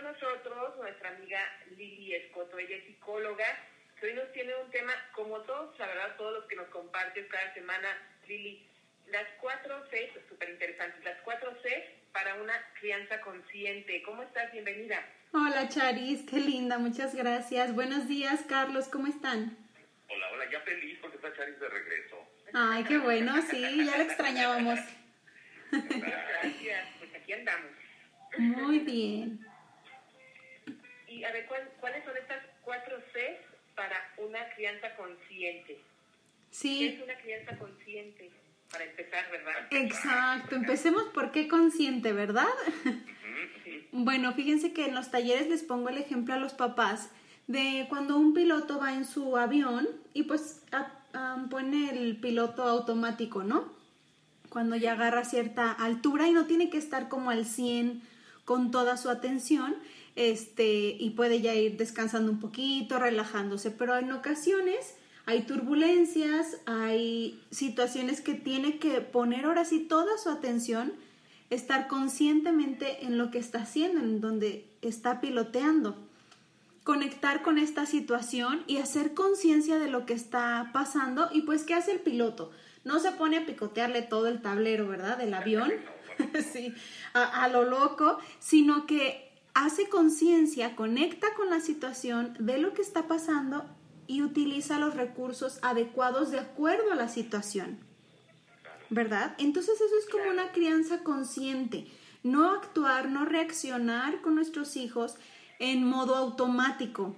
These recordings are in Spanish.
con nosotros nuestra amiga Lili Escoto, ella es psicóloga, que hoy nos tiene un tema, como todos, la verdad, todos los que nos compartes cada semana, Lili, las cuatro C, súper interesantes, las cuatro C para una crianza consciente. ¿Cómo estás? Bienvenida. Hola Charis, qué linda, muchas gracias. Buenos días, Carlos, ¿cómo están? Hola, hola, ya feliz porque está Charis de regreso. Ay, qué bueno, sí, ya la extrañábamos. Gracias, pues aquí andamos. Muy bien. Y a ver, ¿cuáles son estas cuatro C para una crianza consciente? Sí. ¿Qué es una crianza consciente? Para empezar, ¿verdad? Exacto, empecemos por qué consciente, ¿verdad? Bueno, fíjense que en los talleres les pongo el ejemplo a los papás de cuando un piloto va en su avión y pues pone el piloto automático, ¿no? Cuando ya agarra cierta altura y no tiene que estar como al 100 con toda su atención, este, y puede ya ir descansando un poquito, relajándose, pero en ocasiones hay turbulencias, hay situaciones que tiene que poner ahora sí toda su atención, estar conscientemente en lo que está haciendo, en donde está piloteando, conectar con esta situación y hacer conciencia de lo que está pasando y pues qué hace el piloto. No se pone a picotearle todo el tablero, ¿verdad? Del avión, sí, a, a lo loco, sino que hace conciencia, conecta con la situación de lo que está pasando y utiliza los recursos adecuados de acuerdo a la situación. ¿Verdad? Entonces eso es como una crianza consciente. No actuar, no reaccionar con nuestros hijos en modo automático,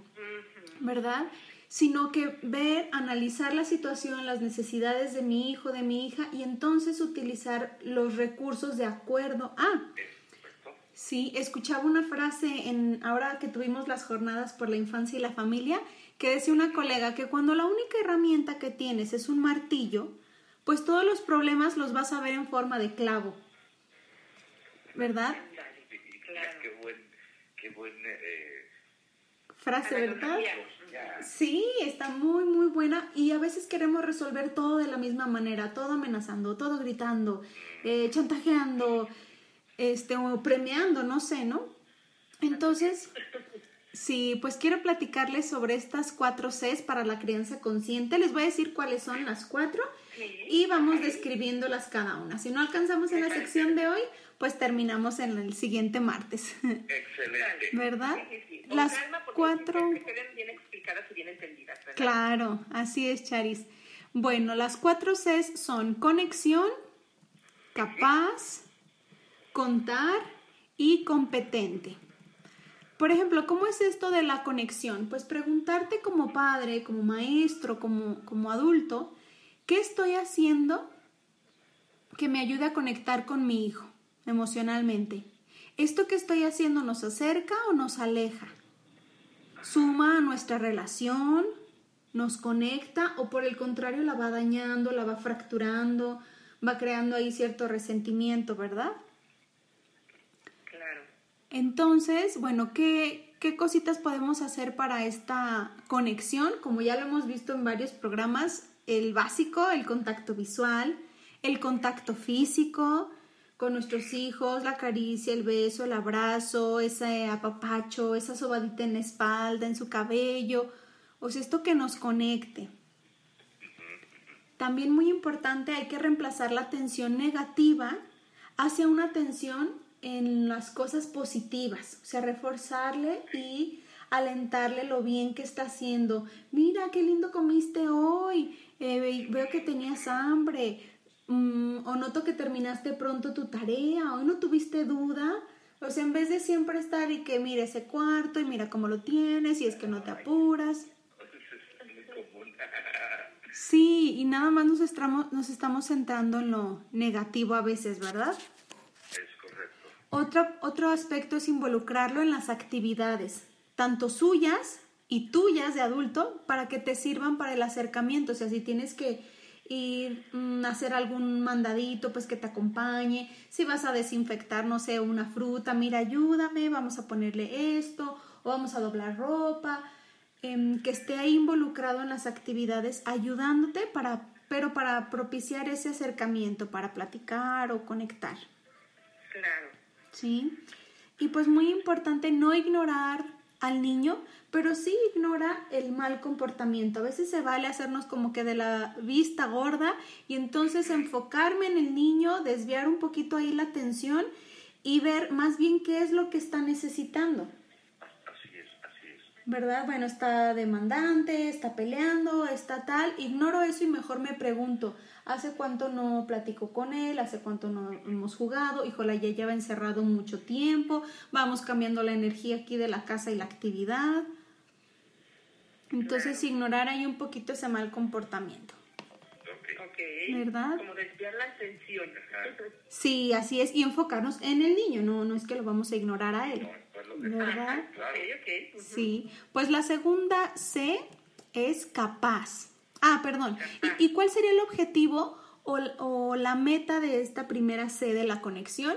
¿verdad? Sino que ver, analizar la situación, las necesidades de mi hijo, de mi hija y entonces utilizar los recursos de acuerdo a. Sí, escuchaba una frase en ahora que tuvimos las jornadas por la infancia y la familia que decía una colega que cuando la única herramienta que tienes es un martillo, pues todos los problemas los vas a ver en forma de clavo. ¿Verdad? Qué buen, qué buen eh, frase, ¿verdad? Sí, está muy, muy buena y a veces queremos resolver todo de la misma manera, todo amenazando, todo gritando, eh, chantajeando, este, o premiando, no sé, ¿no? Entonces, sí, pues quiero platicarles sobre estas cuatro Cs para la crianza consciente. Les voy a decir cuáles son las cuatro y vamos describiéndolas cada una. Si no alcanzamos en la sección de hoy, pues terminamos en el siguiente martes. Excelente. ¿Verdad? Las cuatro. Bien explicadas y bien entendidas, ¿verdad? Claro, así es, Charis. Bueno, las cuatro Cs son conexión, capaz, contar y competente. Por ejemplo, ¿cómo es esto de la conexión? Pues preguntarte como padre, como maestro, como, como adulto, ¿qué estoy haciendo que me ayude a conectar con mi hijo emocionalmente? ¿Esto que estoy haciendo nos acerca o nos aleja? ¿Suma a nuestra relación? ¿Nos conecta o por el contrario la va dañando, la va fracturando, va creando ahí cierto resentimiento, ¿verdad? Entonces, bueno, ¿qué, ¿qué cositas podemos hacer para esta conexión? Como ya lo hemos visto en varios programas, el básico, el contacto visual, el contacto físico con nuestros hijos, la caricia, el beso, el abrazo, ese apapacho, esa sobadita en la espalda, en su cabello, o sea, esto que nos conecte. También muy importante, hay que reemplazar la tensión negativa hacia una tensión en las cosas positivas, o sea, reforzarle y alentarle lo bien que está haciendo. Mira, qué lindo comiste hoy, eh, veo que tenías hambre, mm, o noto que terminaste pronto tu tarea, hoy no tuviste duda. O sea, en vez de siempre estar y que mire ese cuarto y mira cómo lo tienes y es que no te apuras. Sí, y nada más nos estamos, nos estamos centrando en lo negativo a veces, ¿verdad? Otro, otro aspecto es involucrarlo en las actividades, tanto suyas y tuyas de adulto, para que te sirvan para el acercamiento. O sea, si tienes que ir mm, a hacer algún mandadito, pues que te acompañe. Si vas a desinfectar, no sé, una fruta, mira, ayúdame, vamos a ponerle esto, o vamos a doblar ropa. Em, que esté ahí involucrado en las actividades, ayudándote para, pero para propiciar ese acercamiento, para platicar o conectar. Claro. ¿Sí? Y pues muy importante no ignorar al niño, pero sí ignora el mal comportamiento. A veces se vale hacernos como que de la vista gorda y entonces enfocarme en el niño, desviar un poquito ahí la atención y ver más bien qué es lo que está necesitando. Así es, así es. ¿Verdad? Bueno, está demandante, está peleando, está tal. Ignoro eso y mejor me pregunto, ¿hace cuánto no platico con él? ¿Hace cuánto no hemos jugado? Híjole, ya lleva encerrado mucho tiempo. Vamos cambiando la energía aquí de la casa y la actividad. Entonces, ignorar ahí un poquito ese mal comportamiento. Ok. ¿Verdad? Como desviar la atención. Sí, así es. Y enfocarnos en el niño, no, no es que lo vamos a ignorar a él. No, pues lo que- ¿Verdad? Claro. Ok, ok. ujú. Sí. Pues la segunda C es capaz. Ah, perdón. ¿Y, y cuál sería el objetivo o, o la meta de esta primera C de la conexión?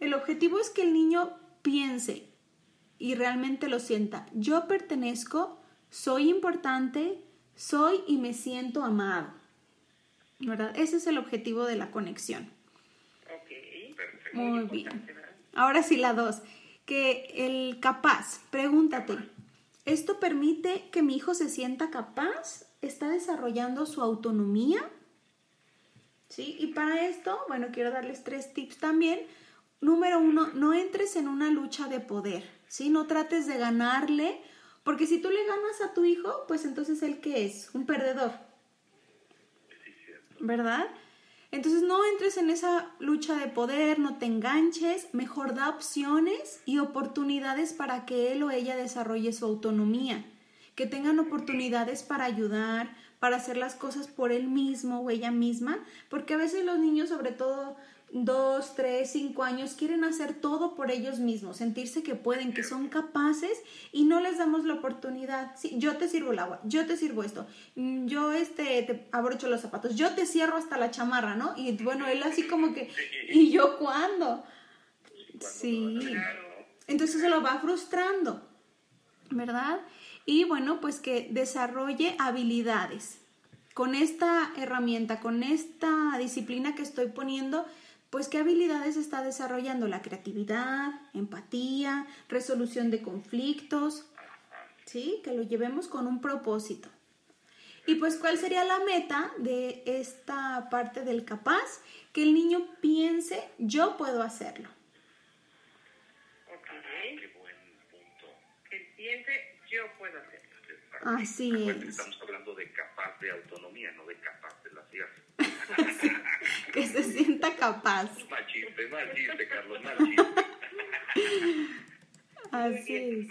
El objetivo es que el niño piense y realmente lo sienta. Yo pertenezco, soy importante, soy y me siento amado. ¿Verdad? Ese es el objetivo de la conexión. Ok. Perfecto. Muy bien. Ahora sí, la dos. Que el capaz, pregúntate, ¿esto permite que mi hijo se sienta capaz? ¿Está desarrollando su autonomía? ¿Sí? Y para esto, bueno, quiero darles tres tips también. Número uno, no entres en una lucha de poder, ¿sí? No trates de ganarle, porque si tú le ganas a tu hijo, pues entonces él qué es? Un perdedor. ¿verdad? Entonces no entres en esa lucha de poder, no te enganches, mejor da opciones y oportunidades para que él o ella desarrolle su autonomía, que tengan oportunidades para ayudar, para hacer las cosas por él mismo o ella misma, porque a veces los niños, sobre todo dos, tres, cinco años, quieren hacer todo por ellos mismos, sentirse que pueden, que son capaces y no les damos la oportunidad. Sí, yo te sirvo el agua, yo te sirvo esto, mm, yo este, te abrocho los zapatos, yo te cierro hasta la chamarra, ¿no? Y bueno, él así como que, ¿y yo cuándo? Sí. Entonces se lo va frustrando, ¿verdad? Y bueno, pues que desarrolle habilidades. Con esta herramienta, con esta disciplina que estoy poniendo, pues qué habilidades está desarrollando la creatividad, empatía, resolución de conflictos, ¿sí? Que lo llevemos con un propósito. Y pues cuál sería la meta de esta parte del capaz, que el niño piense, yo puedo hacerlo. Ok. Qué buen punto. Que yo puedo hacerlo. Así es. Estamos hablando de capaz de autonomía, no de capaz de las hijas. que se sienta capaz. Mal chiste, mal chiste, Carlos, mal chiste. Así es.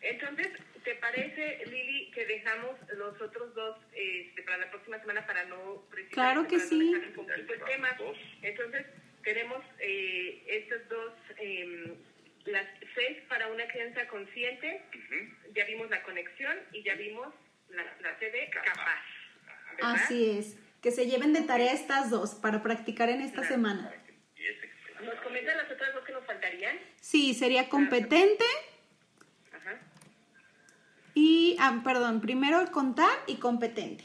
Entonces, ¿te parece, Lili, que dejamos los otros dos este, para la próxima semana para no precisamente Claro que no sí. poquito el tema? Entonces, tenemos eh, estas dos, eh, las seis para una crianza consciente, ya vimos la conexión y ya vimos la, la C de Capaz. Así es. Que se lleven de tarea estas dos para practicar en esta semana. ¿Nos comentan las otras dos que nos faltarían? Sí, sería competente Ajá. y, ah, perdón, primero el contar y competente.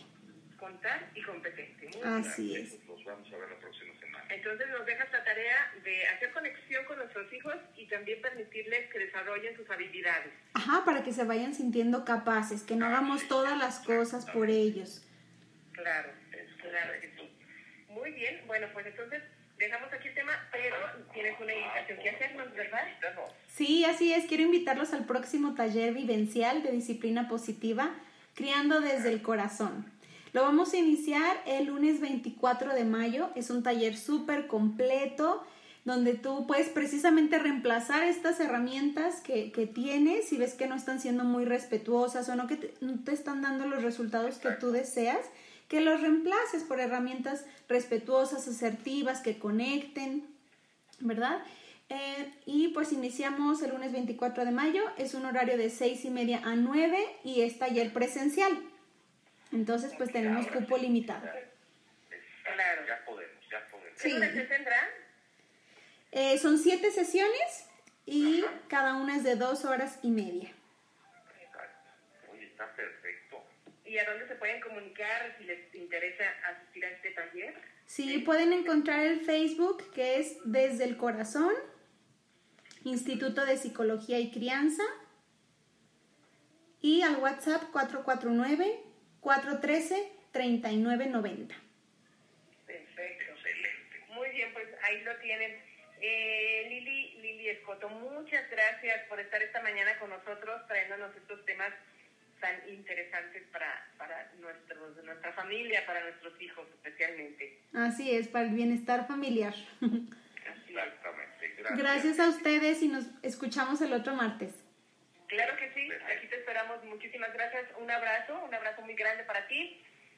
Contar y competente. Muy. Así es. Los vamos a ver la próxima semana. Entonces nos dejas la tarea de hacer conexión con nuestros hijos y también permitirles que desarrollen sus habilidades. Ajá, para que se vayan sintiendo capaces, que no hagamos todas las cosas por ellos. Claro, claro que sí. Muy bien, bueno, pues entonces dejamos aquí el tema, pero tienes una invitación que hacernos, ¿verdad? Sí, así es. Quiero invitarlos al próximo taller vivencial de disciplina positiva, Criando desde el Corazón. Lo vamos a iniciar el lunes 24 de mayo. Es un taller súper completo donde tú puedes precisamente reemplazar estas herramientas que, que tienes si ves que no están siendo muy respetuosas o no que te, no te están dando los resultados que tú deseas, que los reemplaces por herramientas respetuosas, asertivas, que conecten, ¿verdad? Eh, y pues iniciamos el lunes 24 de mayo, es un horario de 6 y media a 9 y es taller presencial. Entonces pues tenemos cupo limitado. Claro. Ya podemos, ya podemos. Sí. Eh, son siete sesiones y cada una es de dos horas y media. Oye, está perfecto. ¿Y a dónde se pueden comunicar si les interesa asistir a este taller? Sí, pueden encontrar el Facebook que es Desde el Corazón Instituto de Psicología y Crianza. Y al WhatsApp 449-413-3990. Perfecto. Excelente. Muy bien, pues ahí lo tienen. Eh, Lili, Lili Escoto, muchas gracias por estar esta mañana con nosotros trayéndonos estos temas tan interesantes para, para nuestros, nuestra familia, para nuestros hijos especialmente. Así es, para el bienestar familiar. Exactamente. Gracias. Gracias a ustedes y nos escuchamos el otro martes. Claro que sí, aquí te esperamos. Muchísimas gracias. Un abrazo, un abrazo muy grande para ti